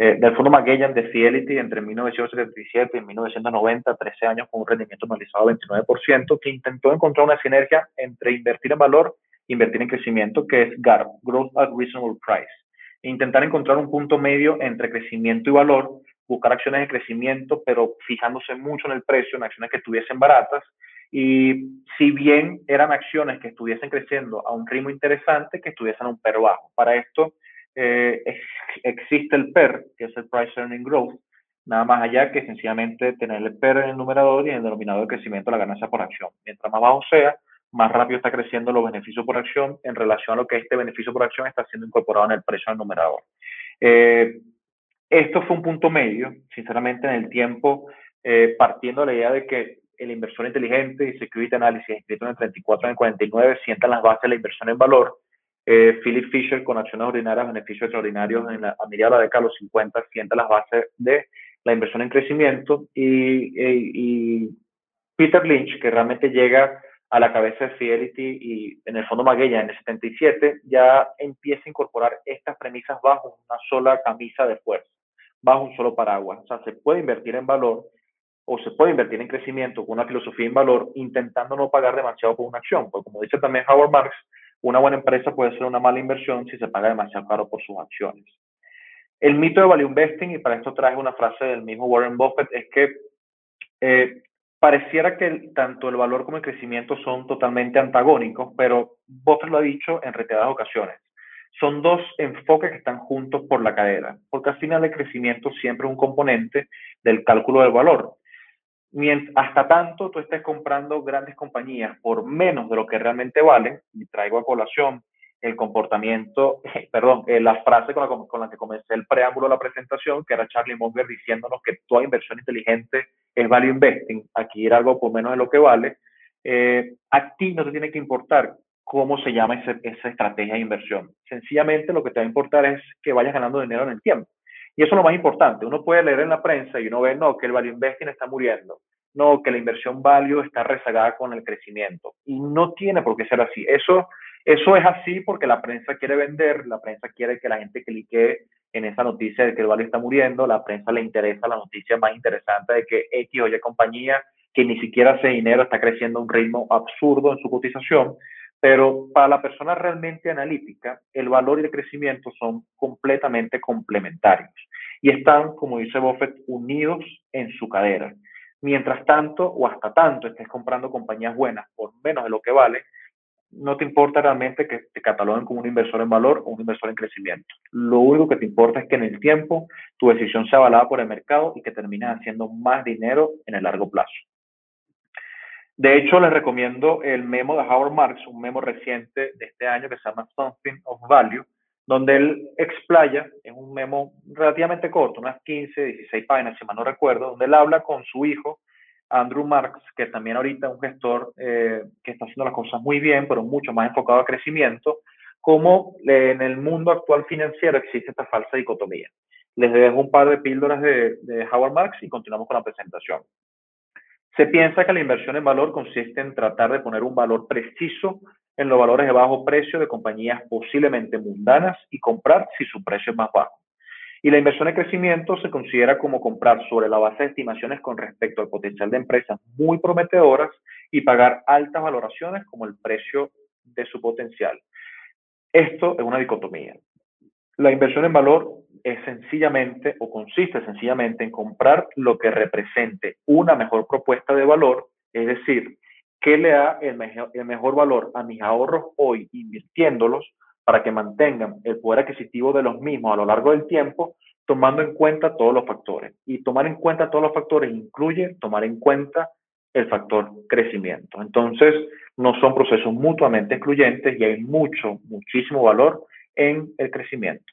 eh, del fondo Magellan de Fidelity entre 1977 y 1990, 13 años con un rendimiento anualizado de 29%, que intentó encontrar una sinergia entre invertir en valor e invertir en crecimiento, que es GARP, Growth at Reasonable Price. E intentar encontrar un punto medio entre crecimiento y valor, buscar acciones de crecimiento, pero fijándose mucho en el precio, en acciones que estuviesen baratas, y si bien eran acciones que estuviesen creciendo a un ritmo interesante, que estuviesen a un PER bajo. Para esto eh, existe el PER, que es el Price Earning Growth, nada más allá que sencillamente tener el PER en el numerador y en el denominador de crecimiento de la ganancia por acción. Mientras más bajo sea, más rápido está creciendo los beneficios por acción en relación a lo que este beneficio por acción está siendo incorporado en el precio del numerador. Eh, Esto fue un punto medio, sinceramente, en el tiempo, eh, partiendo de la idea de que el inversor inteligente y Security Analysis, escrito en el 34 y en el 49, sientan las bases de la inversión en valor. Eh, Philip Fisher, con acciones ordinarias, beneficios extraordinarios en la, a mediados de la década de los 50, sienta las bases de la inversión en crecimiento. Y, y Peter Lynch, que realmente llega a la cabeza de Fidelity y en el fondo Magellan en el 77, ya empieza a incorporar estas premisas bajo una sola camisa de fuerza, bajo un solo paraguas. O sea, se puede invertir en valor o se puede invertir en crecimiento con una filosofía en valor intentando no pagar demasiado por una acción. Porque como dice también Howard Marks, una buena empresa puede ser una mala inversión si se paga demasiado caro por sus acciones. El mito de value investing, y para esto traje una frase del mismo Warren Buffett, es que eh, pareciera que tanto el valor como el crecimiento son totalmente antagónicos, pero Buffett lo ha dicho en reiteradas ocasiones. Son dos enfoques que están juntos por la cadera, porque al final el crecimiento siempre es un componente del cálculo del valor. Hasta tanto tú estés comprando grandes compañías por menos de lo que realmente valen, y traigo a colación el comportamiento, [LAUGHS] perdón, eh, la frase con la, con la que comencé el preámbulo de la presentación, que era Charlie Munger diciéndonos que toda inversión inteligente es value investing, adquirir algo por menos de lo que vale, eh, a ti no te tiene que importar cómo se llama esa estrategia de inversión. Sencillamente lo que te va a importar es que vayas ganando dinero en el tiempo. Y eso es lo más importante. Uno puede leer en la prensa y uno ve, no, que el value investing está muriendo. No, que la inversión value está rezagada con el crecimiento. Y no tiene por qué ser así. Eso eso es así porque la prensa quiere vender, la prensa quiere que la gente clique en esa noticia de que el valor está muriendo, la prensa le interesa la noticia más interesante de que X o compañía que ni siquiera hace dinero está creciendo a un ritmo absurdo en su cotización, pero para la persona realmente analítica, el valor y el crecimiento son completamente complementarios y están, como dice Buffett, unidos en su cadera. Mientras tanto o hasta tanto estés comprando compañías buenas por menos de lo que vale, no te importa realmente que te cataloguen como un inversor en valor o un inversor en crecimiento. Lo único que te importa es que en el tiempo tu decisión sea avalada por el mercado y que termines haciendo más dinero en el largo plazo. De hecho, les recomiendo el memo de Howard Marks, un memo reciente de este año que se llama Something of Value, donde él explaya, en un memo relativamente corto, unas 15, 16 páginas, si mal no recuerdo, donde él habla con su hijo Andrew Marks, que también ahorita es un gestor eh, que está haciendo las cosas muy bien, pero mucho más enfocado a crecimiento, como en el mundo actual financiero existe esta falsa dicotomía. Les dejo un par de píldoras de, de Howard Marks y continuamos con la presentación. Se piensa que la inversión en valor consiste en tratar de poner un valor preciso en los valores de bajo precio de compañías posiblemente mundanas y comprar si su precio es más bajo. Y la inversión en crecimiento se considera como comprar sobre la base de estimaciones con respecto al potencial de empresas muy prometedoras y pagar altas valoraciones como el precio de su potencial. Esto es una dicotomía. La inversión en valor es sencillamente o consiste sencillamente en comprar lo que represente una mejor propuesta de valor, es decir, qué le da el el mejor valor a mis ahorros hoy invirtiéndolos para que mantengan el poder adquisitivo de los mismos a lo largo del tiempo, tomando en cuenta todos los factores. Y tomar en cuenta todos los factores incluye tomar en cuenta el factor crecimiento. Entonces, no son procesos mutuamente excluyentes y hay mucho, muchísimo valor en el crecimiento.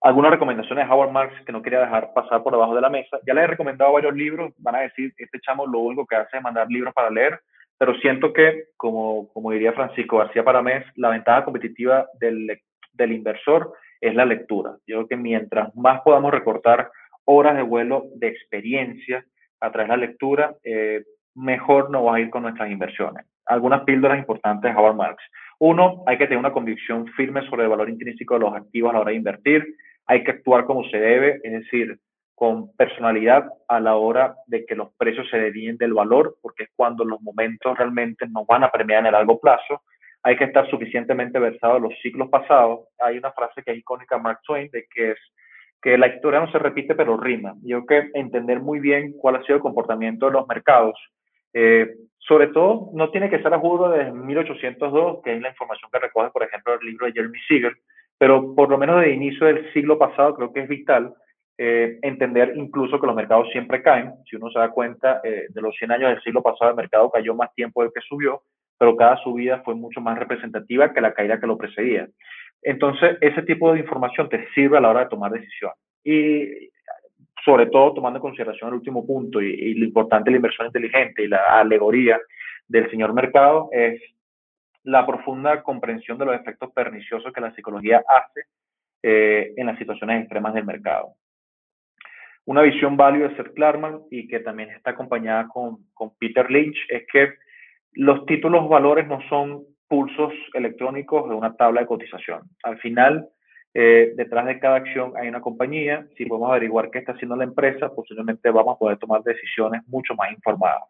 Algunas recomendaciones de Howard Marks que no quería dejar pasar por debajo de la mesa. Ya les he recomendado varios libros. Van a decir, este chamo lo único que hace es mandar libros para leer pero siento que, como, como diría Francisco García Paramés, la ventaja competitiva del, del inversor es la lectura. Yo creo que mientras más podamos recortar horas de vuelo de experiencia a través de la lectura, eh, mejor nos va a ir con nuestras inversiones. Algunas píldoras importantes de Howard Marks. Uno, hay que tener una convicción firme sobre el valor intrínseco de los activos a la hora de invertir. Hay que actuar como se debe, es decir, con personalidad a la hora de que los precios se desvíen del valor, porque es cuando los momentos realmente nos van a premiar en el largo plazo. Hay que estar suficientemente versado en los ciclos pasados. Hay una frase que es icónica Mark Twain, de que es que la historia no se repite, pero rima. Yo creo que entender muy bien cuál ha sido el comportamiento de los mercados, eh, sobre todo, no tiene que ser a juro de 1802, que es la información que recoge, por ejemplo, el libro de Jeremy Siegel, pero por lo menos de inicio del siglo pasado creo que es vital eh, entender incluso que los mercados siempre caen. Si uno se da cuenta, eh, de los 100 años del siglo pasado el mercado cayó más tiempo del que subió, pero cada subida fue mucho más representativa que la caída que lo precedía. Entonces, ese tipo de información te sirve a la hora de tomar decisiones. Y sobre todo tomando en consideración el último punto y, lo importante de la inversión inteligente y la alegoría del señor mercado es la profunda comprensión de los efectos perniciosos que la psicología hace eh, en las situaciones extremas del mercado. Una visión válida de Seth Klarman y que también está acompañada con, con Peter Lynch es que los títulos valores no son pulsos electrónicos de una tabla de cotización. Al final, eh, detrás de cada acción hay una compañía. Si podemos averiguar qué está haciendo la empresa, posiblemente vamos a poder tomar decisiones mucho más informadas.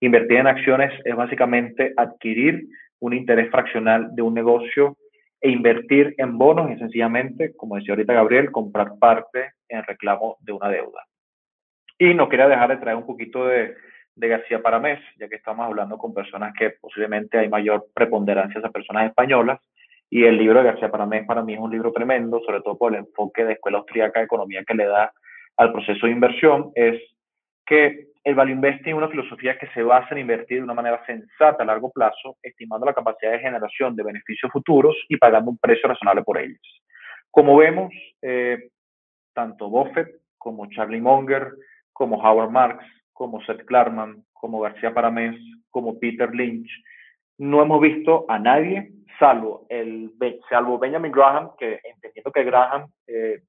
Invertir en acciones es básicamente adquirir un interés fraccional de un negocio e invertir en bonos y sencillamente, como decía ahorita Gabriel, comprar parte en reclamo de una deuda. Y no quería dejar de traer un poquito de, de García Paramés, ya que estamos hablando con personas que posiblemente hay mayor preponderancia a personas españolas. Y el libro de García Paramés para mí es un libro tremendo, sobre todo por el enfoque de Escuela Austríaca de Economía que le da al proceso de inversión, es que el value investing es una filosofía que se basa en invertir de una manera sensata a largo plazo, estimando la capacidad de generación de beneficios futuros y pagando un precio razonable por ellos. Como vemos, eh, tanto Buffett como Charlie Munger, como Howard Marks, como Seth Klarman, como García Paramés, como Peter Lynch, no hemos visto a nadie, salvo, el, Benjamin Graham, que entendiendo que Graham eh,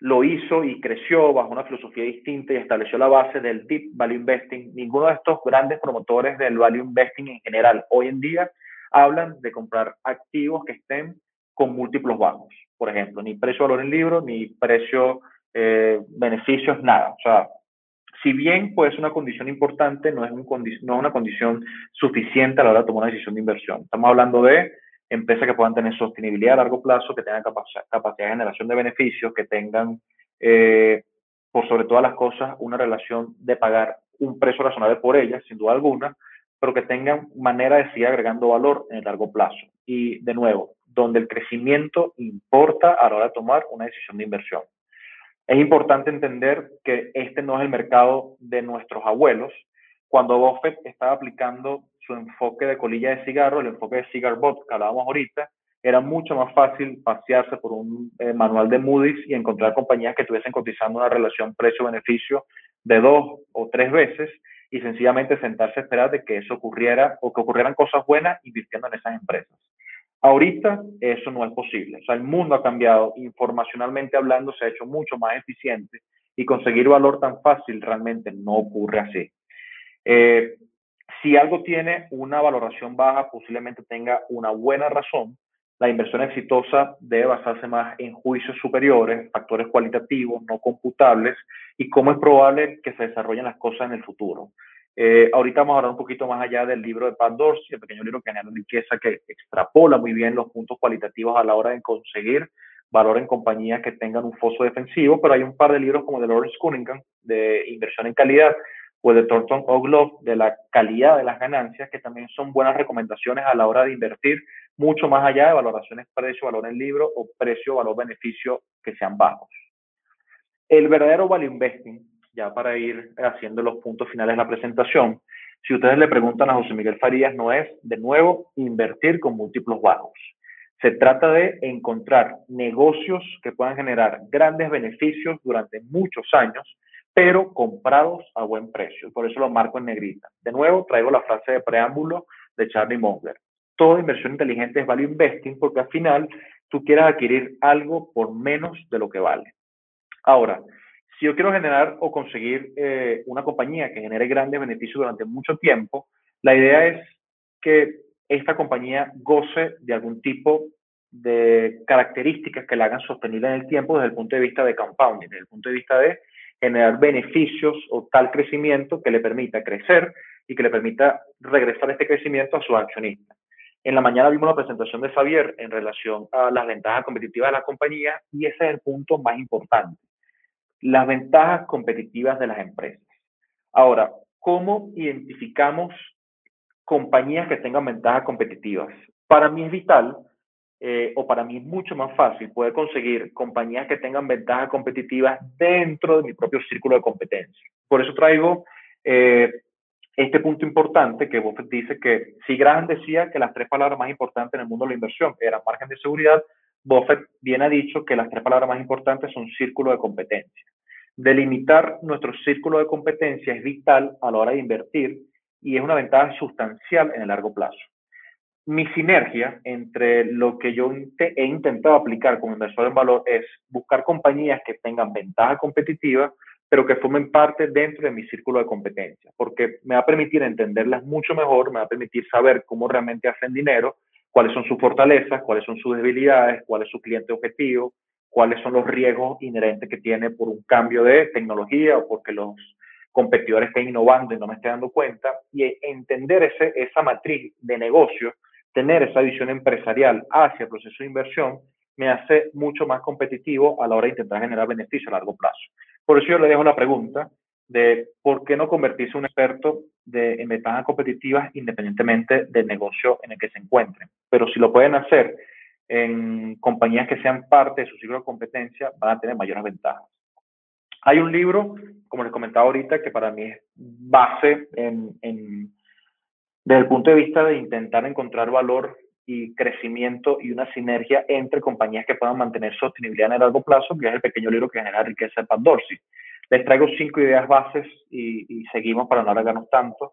lo hizo y creció bajo una filosofía distinta y estableció la base del Deep Value Investing. Ninguno de estos grandes promotores del Value Investing en general hoy en día hablan de comprar activos que estén con múltiplos bajos. Por ejemplo, ni precio-valor en libro, ni precio-beneficios, nada. O sea, si bien puede ser una condición importante, no es, una condición suficiente a la hora de tomar una decisión de inversión. Estamos hablando de empresas que puedan tener sostenibilidad a largo plazo, que tengan capacidad, de generación de beneficios, que tengan, eh, por sobre todas las cosas, una relación de pagar un precio razonable por ellas, sin duda alguna, pero que tengan manera de seguir agregando valor en el largo plazo. Y de nuevo, donde el crecimiento importa a la hora de tomar una decisión de inversión. Es importante entender que este no es el mercado de nuestros abuelos. Cuando Buffett estaba aplicando su enfoque de colilla de cigarro, el enfoque de cigar bot que hablábamos ahorita, era mucho más fácil pasearse por un eh, manual de Moody's y encontrar compañías que estuviesen cotizando una relación precio-beneficio de dos o tres veces y sencillamente sentarse a esperar de que eso ocurriera o que ocurrieran cosas buenas invirtiendo en esas empresas. Ahorita eso no es posible. O sea, el mundo ha cambiado, informacionalmente hablando, se ha hecho mucho más eficiente y conseguir valor tan fácil realmente no ocurre así. Eh, si algo tiene una valoración baja, posiblemente tenga una buena razón. La inversión exitosa debe basarse más en juicios superiores, factores cualitativos, no computables, y cómo es probable que se desarrollen las cosas en el futuro. Eh, ahorita vamos a hablar un dorsey, más allá del libro de Pat Dorsey, el pequeño libro que genera riqueza, que extrapola muy bien los puntos cualitativos a la hora de conseguir valor en compañías que tengan un foso defensivo, pero hay un par de libros como de Lawrence Cunningham, de inversión en calidad, o de Thornton Ogloff de la calidad de las ganancias, que también son buenas recomendaciones a la hora de invertir, mucho más allá de valoraciones precio-valor en libro o precio-valor-beneficio que sean bajos. El verdadero value investing, ya para ir haciendo los puntos finales de la presentación, si ustedes le preguntan a José Miguel Farías, no es, de nuevo, invertir con múltiplos bajos. Se trata de encontrar negocios que puedan generar grandes beneficios durante muchos años pero comprados a buen precio. Por eso lo marco en negrita. De nuevo, traigo la frase de preámbulo de Charlie Munger. Toda inversión inteligente es value investing porque al final tú quieres adquirir algo por menos de lo que vale. Ahora, yo quiero generar o conseguir eh, una compañía que genere grandes beneficios durante mucho tiempo, la idea es que esta compañía goce de algún tipo de características que la hagan sostenible en el tiempo desde el punto de vista de compounding, desde el punto de vista de generar beneficios o tal crecimiento que le permita crecer y que le permita regresar este crecimiento a sus accionistas. En la mañana vimos la presentación de Javier en relación a las ventajas competitivas de la compañía y ese es el punto más importante, las ventajas competitivas de las empresas. Ahora, ¿cómo identificamos compañías que tengan ventajas competitivas? Para mí es vital eh, o para mí es mucho más fácil poder conseguir compañías que tengan ventajas competitivas dentro de mi propio círculo de competencia. Por eso traigo eh, este punto importante que Buffett dice que si Graham decía que las tres palabras más importantes en el mundo de la inversión eran margen de seguridad, Buffett bien ha dicho que las tres palabras más importantes son círculo de competencia. Delimitar nuestro círculo de competencia es vital a la hora de invertir y es una ventaja sustancial en el largo plazo. Mi sinergia entre lo que yo he intentado aplicar como inversor en valor es buscar compañías que tengan ventaja competitiva, pero que formen parte dentro de mi círculo de competencia, porque me va a permitir entenderlas mucho mejor, me va a permitir saber cómo realmente hacen dinero, cuáles son sus fortalezas, cuáles son sus debilidades, cuál es su cliente objetivo, cuáles son los riesgos inherentes que tiene por un cambio de tecnología o porque los competidores estén innovando y no me esté dando cuenta, y entender ese, esa matriz de negocio, tener esa visión empresarial hacia el proceso de inversión, me hace mucho más competitivo a la hora de intentar generar beneficio a largo plazo. Por eso yo le dejo la pregunta de por qué no convertirse un experto de, en ventajas competitivas independientemente del negocio en el que se encuentren. Pero si lo pueden hacer en compañías que sean parte de su ciclo de competencia, van a tener mayores ventajas. Hay un libro, como les comentaba ahorita, que para mí es base en, en, desde el punto de vista de intentar encontrar valor y crecimiento y una sinergia entre compañías que puedan mantener sostenibilidad en el largo plazo, que es el pequeño libro que genera riqueza de Pat Dorsey. Les traigo cinco ideas bases y, y seguimos para no alargarnos tanto.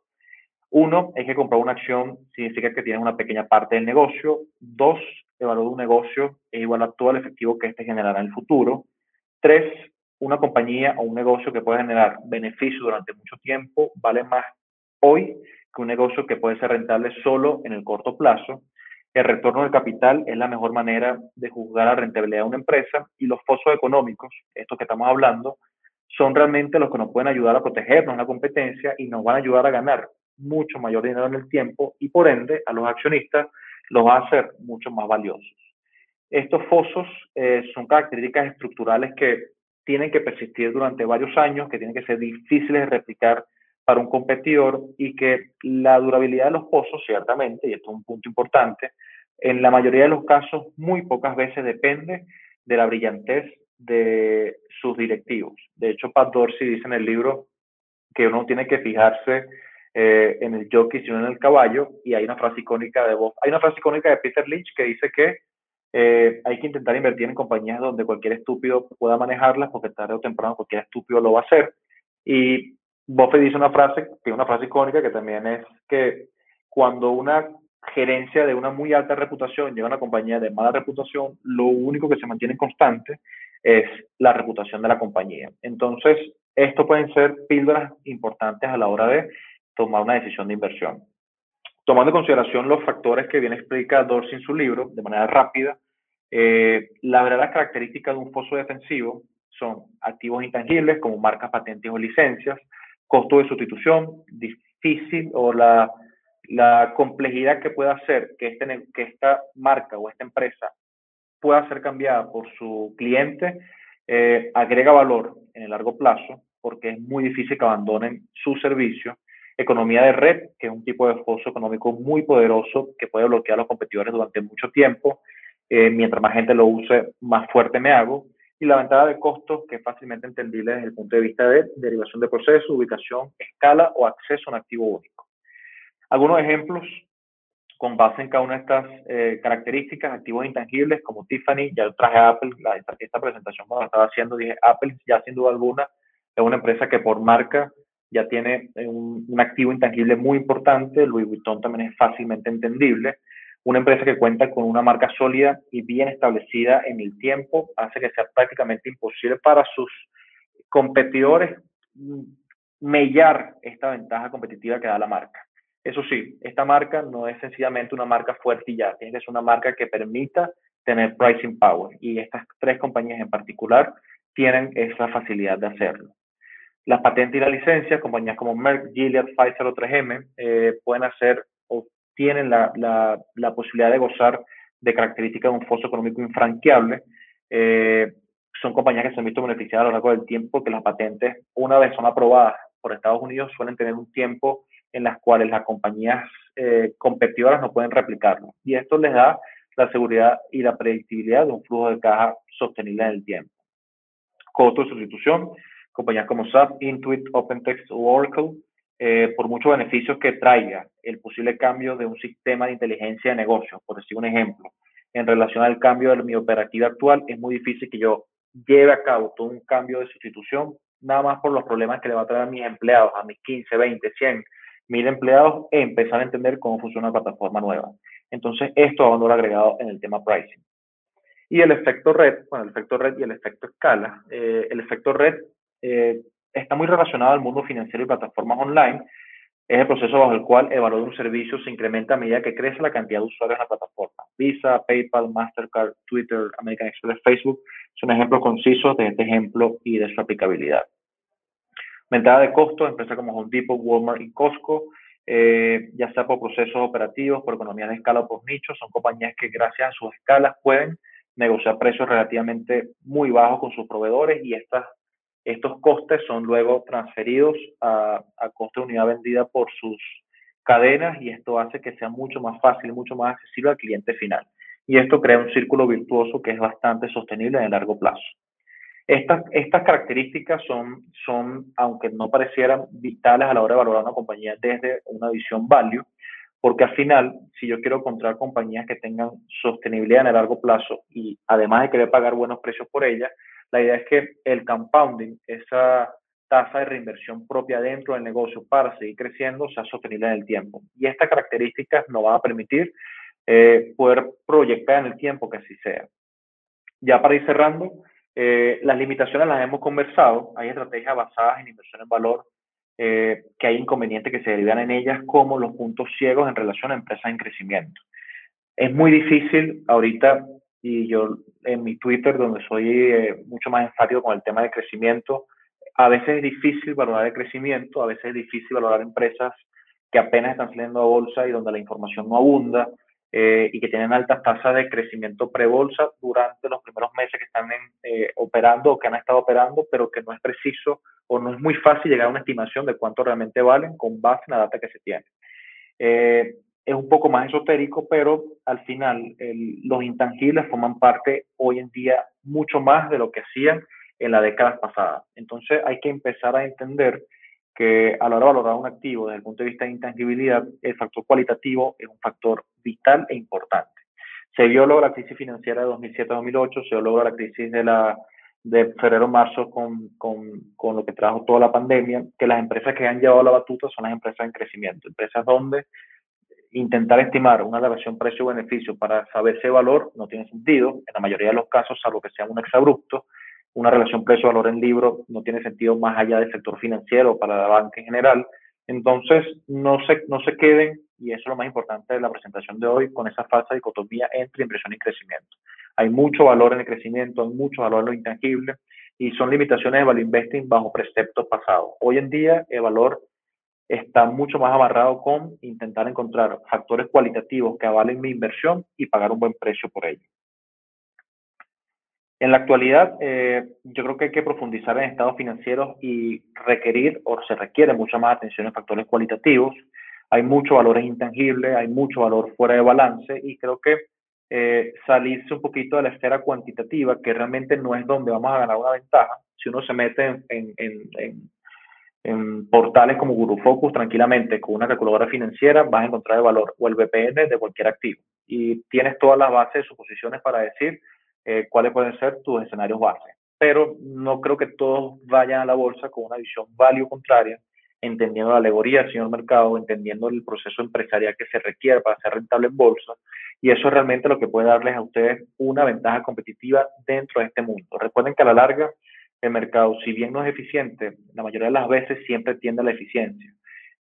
Uno es que comprar una acción significa que tienes una pequeña parte del negocio. Dos, el valor de un negocio es igual a todo el efectivo que éste generará en el futuro. Tres, una compañía o un negocio que puede generar beneficio durante mucho tiempo vale más hoy que un negocio que puede ser rentable solo en el corto plazo. El retorno del capital es la mejor manera de juzgar la rentabilidad de una empresa y los fosos económicos, estos que estamos hablando, son realmente los que nos pueden ayudar a protegernos en la competencia y nos van a ayudar a ganar mucho mayor dinero en el tiempo y por ende a los accionistas los va a hacer mucho más valiosos. Estos fosos eh, son características estructurales que tienen que persistir durante varios años, que tienen que ser difíciles de replicar para un competidor y que la durabilidad de los pozos, ciertamente, y esto es un punto importante, en la mayoría de los casos muy pocas veces depende de la brillantez de sus directivos. De hecho, Pat Dorsey dice en el libro que uno tiene que fijarse eh, en el jockey, sino en el caballo, y hay una frase icónica de Bob. Hay una frase icónica de Peter Lynch que dice que eh, hay que intentar invertir en compañías donde cualquier estúpido pueda manejarlas, porque tarde o temprano cualquier estúpido lo va a hacer. Y Buffett dice una frase, es una frase icónica, que también es que cuando una gerencia de una muy alta reputación llega a una compañía de mala reputación, lo único que se mantiene constante es la reputación de la compañía. Entonces, esto pueden ser píldoras importantes a la hora de tomar una decisión de inversión. Tomando en consideración los factores que viene explica Dorsey en su libro, de manera rápida, eh, la verdadera característica de un foso defensivo son activos intangibles como marcas, patentes o licencias, costo de sustitución, difícil o la, la complejidad que pueda hacer que, este, que esta marca o esta empresa pueda ser cambiada por su cliente, eh, agrega valor en el largo plazo porque es muy difícil que abandonen su servicio economía de red, que es un tipo de foso económico muy poderoso que puede bloquear a los competidores durante mucho tiempo. Eh, mientras más gente lo use, más fuerte me hago. Y la ventaja de costos, que es fácilmente entendible desde el punto de vista de derivación de proceso, ubicación, escala o acceso a un activo único. Algunos ejemplos con base en cada una de estas eh, características, activos intangibles como Tiffany, ya traje a Apple, esta, esta, presentación cuando estaba haciendo, dije Apple ya sin duda alguna es una empresa que por marca ya tiene eh, un, activo intangible muy importante, Louis Vuitton también es fácilmente entendible. Una empresa que cuenta con una marca sólida y bien establecida en el tiempo hace que sea prácticamente imposible para sus competidores mm, mellar esta ventaja competitiva que da la marca. Eso sí, esta marca no es sencillamente una marca fuerte y ya, tiene que ser una marca que permita tener pricing power y estas tres compañías en particular tienen esa facilidad de hacerlo. Las patentes y las licencias, compañías como Merck, Gilead, Pfizer o 3M, eh, pueden hacer o tienen la, la, posibilidad de gozar de características de un foso económico infranqueable. Eh, son compañías que se han visto beneficiadas a lo largo del tiempo, que las patentes, una vez son aprobadas por Estados Unidos, suelen tener un tiempo en las cuales las compañías eh, competidoras no pueden replicarlo. Y esto les da la seguridad y la predictibilidad de un flujo de caja sostenible en el tiempo. Costo de sustitución compañías como SAP, Intuit, OpenText o Oracle, eh, por muchos beneficios que traiga el posible cambio de un sistema de inteligencia de negocios, por decir un ejemplo. en relación al cambio de mi operativa actual, es muy difícil que yo lleve a cabo todo un cambio de sustitución, nada más por los problemas que le va a traer a mis empleados, a mis 15, 20, 100, mil empleados, e empezar a entender cómo funciona una plataforma nueva. Entonces, esto va a valor agregado en el tema pricing. Y el efecto red, bueno, el efecto red y el efecto escala. Eh, el efecto red eh, está muy relacionado al mundo financiero y plataformas online. Es el proceso bajo el cual el valor de un servicio se incrementa a medida que crece la cantidad de usuarios en la plataforma. Visa, PayPal, Mastercard, Twitter, American Express, Facebook son ejemplos concisos de este ejemplo y de su aplicabilidad. Ventaja de costo, empresas como Home Depot, Walmart y Costco, eh, ya sea por procesos operativos, por economía de escala o por nichos, son compañías que gracias a sus escalas pueden negociar precios relativamente muy bajos con sus proveedores y estas, estos costes son luego transferidos a, a coste de unidad vendida por sus cadenas y esto hace que sea mucho más fácil, mucho más accesible al cliente final. Y esto crea un círculo virtuoso que es bastante sostenible en el largo plazo. Estas, estas características son, son, aunque no parecieran vitales a la hora de valorar una compañía desde una visión value, porque al final, si yo quiero encontrar compañías que tengan sostenibilidad en el largo plazo y además de querer pagar buenos precios por ellas, la idea es que el compounding, esa tasa de reinversión propia dentro del negocio para seguir creciendo, sea sostenible en el tiempo. Y estas características nos van a permitir eh, poder proyectar en el tiempo que así sea. Ya para ir cerrando, eh, las limitaciones las hemos conversado. Hay estrategias basadas en inversión en valor eh, que hay inconvenientes que se derivan en ellas, como los puntos ciegos en relación a empresas en crecimiento. Es muy difícil ahorita, y yo en mi Twitter, donde soy eh, mucho más enfático con el tema de crecimiento, a veces es difícil valorar el crecimiento, a veces es difícil valorar empresas que apenas están saliendo a bolsa y donde la información no abunda, eh, y que tienen altas tasas de crecimiento pre-bolsa durante los primeros meses que están eh, operando o que han estado operando, pero que no es preciso o no es muy fácil llegar a una estimación de cuánto realmente valen con base en la data que se tiene. Eh, es un poco más esotérico, pero al final los intangibles forman parte hoy en día mucho más de lo que hacían en la década pasada. Entonces hay que empezar a entender que a la hora de valorar un activo desde el punto de vista de intangibilidad, el factor cualitativo es un factor vital e importante. Se vio luego la crisis financiera de 2007-2008, se vio luego la crisis de, la, de febrero-marzo con, con, con, lo que trajo toda la pandemia, que las empresas que han llevado la batuta son las empresas en crecimiento, empresas donde intentar estimar una relación precio-beneficio para saber ese valor no tiene sentido, en la mayoría de los casos, salvo que sea un exabrupto, una relación precio-valor en libro no tiene sentido más allá del sector financiero para la banca en general. Entonces, no se, no se queden, y eso es lo más importante de la presentación de hoy, con esa falsa dicotomía entre inversión y crecimiento. Hay mucho valor en el crecimiento, hay mucho valor en lo intangible, y son limitaciones de value investing bajo preceptos pasados. Hoy en día, el valor está mucho más amarrado con intentar encontrar factores cualitativos que avalen mi inversión y pagar un buen precio por ello. En la actualidad, eh, yo creo que hay que profundizar en estados financieros y requerir o se requiere mucha más atención en factores cualitativos. Hay mucho valor intangible, hay mucho valor fuera de balance y creo que eh, salirse un poquito de la esfera cuantitativa, que realmente no es donde vamos a ganar una ventaja. Si uno se mete en, en, en, en portales como GuruFocus tranquilamente con una calculadora financiera, vas a encontrar el valor o el VPN de cualquier activo. Y tienes todas las bases de suposiciones para decir eh, cuáles pueden ser tus escenarios base. Pero no creo que todos vayan a la bolsa con una visión value contraria, entendiendo la alegoría del señor mercado, entendiendo el proceso empresarial que se requiere para ser rentable en bolsa. Y eso es realmente lo que puede darles a ustedes una ventaja competitiva dentro de este mundo. Recuerden que a la larga, el mercado, si bien no es eficiente, la mayoría de las veces siempre tiende a la eficiencia.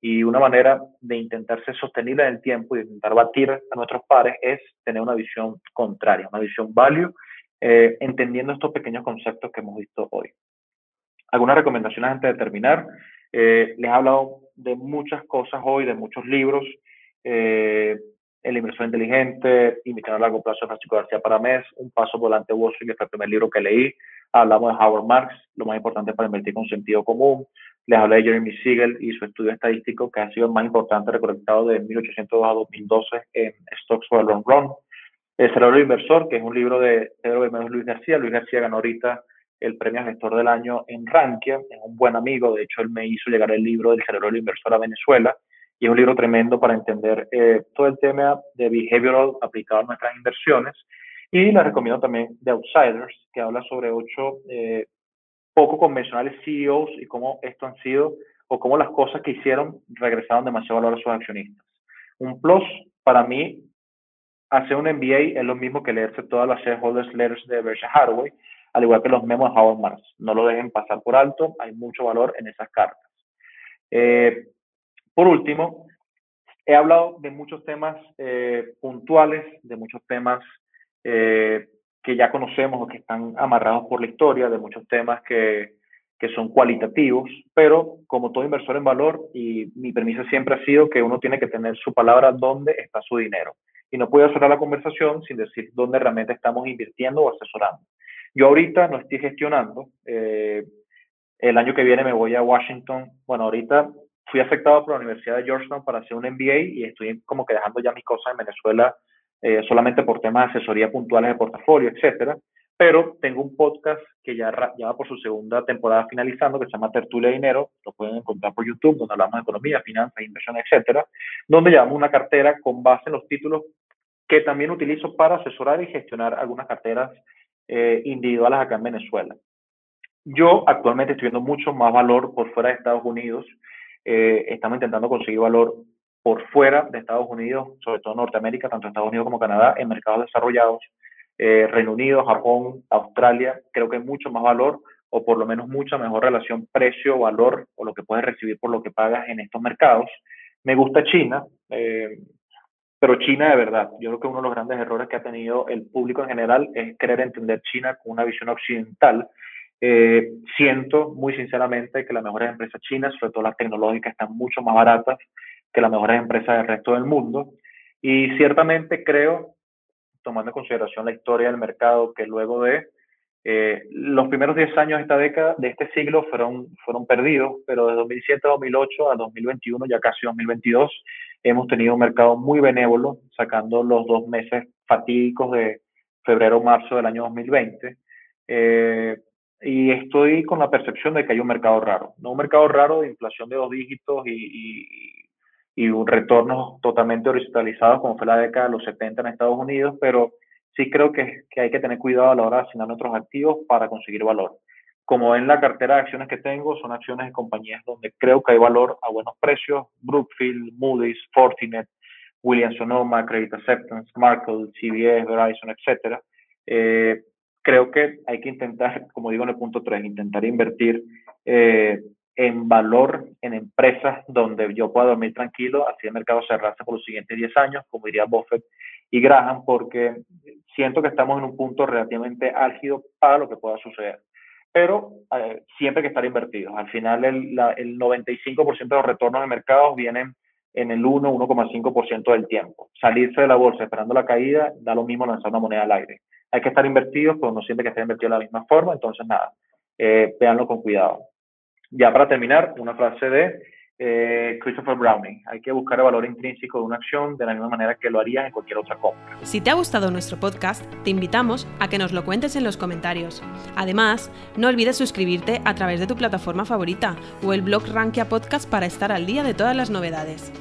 Y una manera de intentar ser sostenible en el tiempo y de intentar batir a nuestros pares es tener una visión contraria, una visión value eh, entendiendo estos pequeños conceptos que hemos visto hoy. Algunas recomendaciones antes de terminar. Eh, les he hablado de muchas cosas hoy, de muchos libros. Eh, el inversor inteligente, Invitar a largo plazo de Francisco García Paramés, Un paso volante Wall Street, que fue el primer libro que leí. Hablamos de Howard Marks, lo más importante para invertir con sentido común. Les hablé de Jeremy Siegel y su estudio estadístico, que ha sido el más importante recolectado de 1802 a 2012 en Stocks for a Long Run. El cerebro inversor, que es un libro de Pedro Bermúdez Luis García. Luis García ganó ahorita el premio gestor del año en Rankia, es un buen amigo, de hecho él me hizo llegar el libro del cerebro inversor a Venezuela y es un libro tremendo para entender eh, todo el tema de behavioral aplicado a nuestras inversiones. Y les recomiendo también The Outsiders, que habla sobre ocho eh, poco convencionales CEOs y cómo esto han sido o cómo las cosas que hicieron regresaron demasiado valor a sus accionistas. Un plus para mí, hacer un MBA es lo mismo que leerse todas las shareholders letters de Berkshire Hathaway, al igual que los memos de Howard Marks. No lo dejen pasar por alto, hay mucho valor en esas cartas. Eh, por último, he hablado de muchos temas eh, puntuales, de muchos temas eh, que ya conocemos o que están amarrados por la historia, de muchos temas que, que son cualitativos, pero como todo inversor en valor, y mi premisa siempre ha sido que uno tiene que tener su palabra dónde está su dinero. Y no puedo cerrar la conversación sin decir dónde realmente estamos invirtiendo o asesorando. Yo ahorita no estoy gestionando. Eh, el año que viene me voy a Washington. Bueno, ahorita fui afectado por la Universidad de Georgetown para hacer un MBA y estoy como que dejando ya mis cosas en Venezuela eh, solamente por temas de asesoría puntuales de portafolio, etcétera. Pero tengo un podcast que ya, ya va por su segunda temporada finalizando, que se llama Tertulia de Dinero, lo pueden encontrar por YouTube, donde hablamos de economía, finanzas, inversión, etcétera, donde llevamos una cartera con base en los títulos que también utilizo para asesorar y gestionar algunas carteras eh, individuales acá en Venezuela. Yo actualmente estoy viendo mucho más valor por fuera de Estados Unidos. Eh, estamos intentando conseguir valor por fuera de Estados Unidos, sobre todo Norteamérica, tanto Estados Unidos como Canadá, en mercados desarrollados, eh, Reino Unido, Japón, Australia, creo que hay mucho más valor o por lo menos mucha mejor relación precio-valor o lo que puedes recibir por lo que pagas en estos mercados. Me gusta China, eh, pero China de verdad, yo creo que uno de los grandes errores que ha tenido el público en general es querer entender China con una visión occidental. Eh, siento muy sinceramente que las mejores empresas chinas, sobre todo las tecnológicas, están mucho más baratas que las mejores empresas del resto del mundo. Y ciertamente creo, tomando en consideración la historia del mercado, que luego de eh, los primeros 10 años de esta década, de este siglo, fueron, fueron perdidos, pero de 2007 a 2008 a 2021, ya casi 2022, hemos tenido un mercado muy benévolo, sacando los dos meses fatídicos de febrero-marzo del año 2020. Eh, y estoy con la percepción de que hay un mercado raro, no un mercado raro de inflación de dos dígitos y, y un retorno totalmente horizontalizado como fue la década de los 70 en Estados Unidos, pero sí creo que, que hay que tener cuidado a la hora de asignar nuestros activos para conseguir valor. Como en la cartera de acciones que tengo, son acciones de compañías donde creo que hay valor a buenos precios, Brookfield, Moody's, Fortinet, Williams Sonoma, Credit Acceptance, Markle, CBS, Verizon, etc. Eh, creo que hay que intentar, como digo en el punto 3, intentar invertir eh, en valor en empresas donde yo pueda dormir tranquilo, así el mercado cerrarse por los siguientes 10 años, como diría Buffett y Graham, porque siento que estamos en un punto relativamente álgido para lo que pueda suceder. Pero eh, siempre hay que estar invertidos. Al final, el, el 95% de los retornos de mercados vienen en el 1, 1,5% del tiempo. Salirse de la bolsa esperando la caída da lo mismo lanzar una moneda al aire. Hay que estar invertidos, pero no siempre que estar invertido de la misma forma. Entonces, nada, eh, véanlo con cuidado. Ya para terminar, una frase de eh, Christopher Browning. Hay que buscar el valor intrínseco de una acción de la misma manera que lo harías en cualquier otra compra. Si te ha gustado nuestro podcast, te invitamos a que nos lo cuentes en los comentarios. Además, no olvides suscribirte a través de tu plataforma favorita o el blog Rankia Podcast para estar al día de todas las novedades.